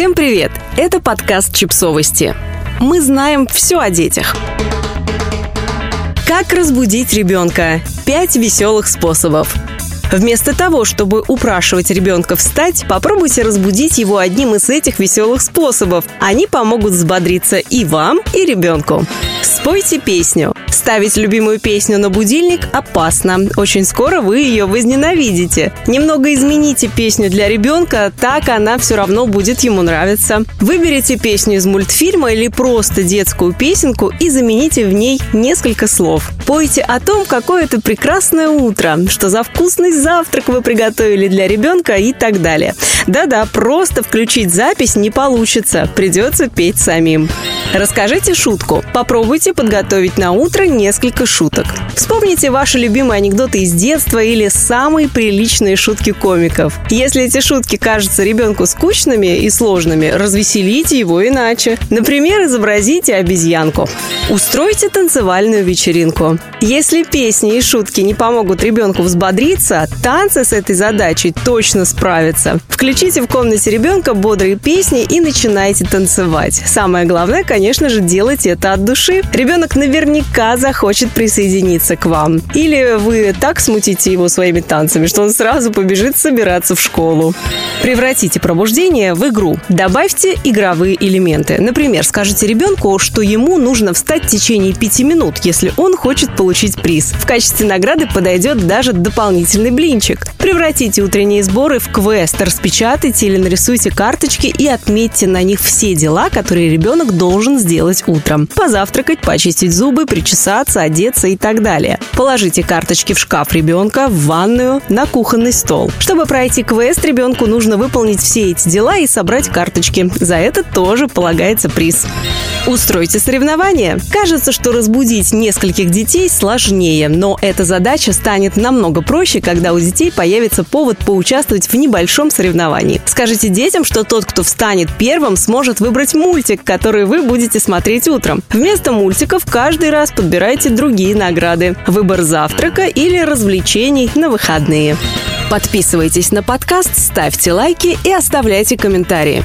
Всем привет! Это подкаст «Чипсовости». Мы знаем все о детях. Как разбудить ребенка? Пять веселых способов. Вместо того, чтобы упрашивать ребенка встать, попробуйте разбудить его одним из этих веселых способов. Они помогут взбодриться и вам, и ребенку. Спойте песню. Ставить любимую песню на будильник опасно. Очень скоро вы ее возненавидите. Немного измените песню для ребенка, так она все равно будет ему нравиться. Выберите песню из мультфильма или просто детскую песенку и замените в ней несколько слов. Пойте о том, какое это прекрасное утро, что за вкусный завтрак вы приготовили для ребенка и так далее. Да-да, просто включить запись не получится, придется петь самим. Расскажите шутку. Попробуйте подготовить на утро несколько шуток. Вспомните ваши любимые анекдоты из детства или самые приличные шутки комиков. Если эти шутки кажутся ребенку скучными и сложными, развеселите его иначе. Например, изобразите обезьянку. Устройте танцевальную вечеринку. Если песни и шутки не помогут ребенку взбодриться, танцы с этой задачей точно справятся. Включите в комнате ребенка бодрые песни и начинайте танцевать. Самое главное, конечно же, делайте это от души. Ребенок наверняка захочет присоединиться к вам. Или вы так смутите его своими танцами, что он сразу побежит собираться в школу. Превратите пробуждение в игру. Добавьте игровые элементы. Например, скажите ребенку, что ему нужно встать в течение пяти минут, если он хочет получить приз. В качестве награды подойдет даже дополнительный блинчик. Превратите утренние сборы в квест, распечатайте или нарисуйте карточки и отметьте на них все дела, которые ребенок должен сделать утром. Позавтракать, почистить зубы, причесаться, одеться и так далее. Положите карточки в шкаф ребенка, в ванную, на кухонный стол. Чтобы пройти квест, ребенку нужно выполнить все эти дела и собрать карточки. За это тоже полагается приз. Устройте соревнования. Кажется, что разбудить нескольких детей сложнее, но эта задача станет намного проще, когда у детей появится повод поучаствовать в небольшом соревновании. Скажите детям, что тот, кто встанет первым, сможет выбрать мультик, который вы будете смотреть утром. Вместо мультиков каждый раз подбирайте другие награды. Выбор завтрака или развлечений на выходные. Подписывайтесь на подкаст, ставьте лайки и оставляйте комментарии.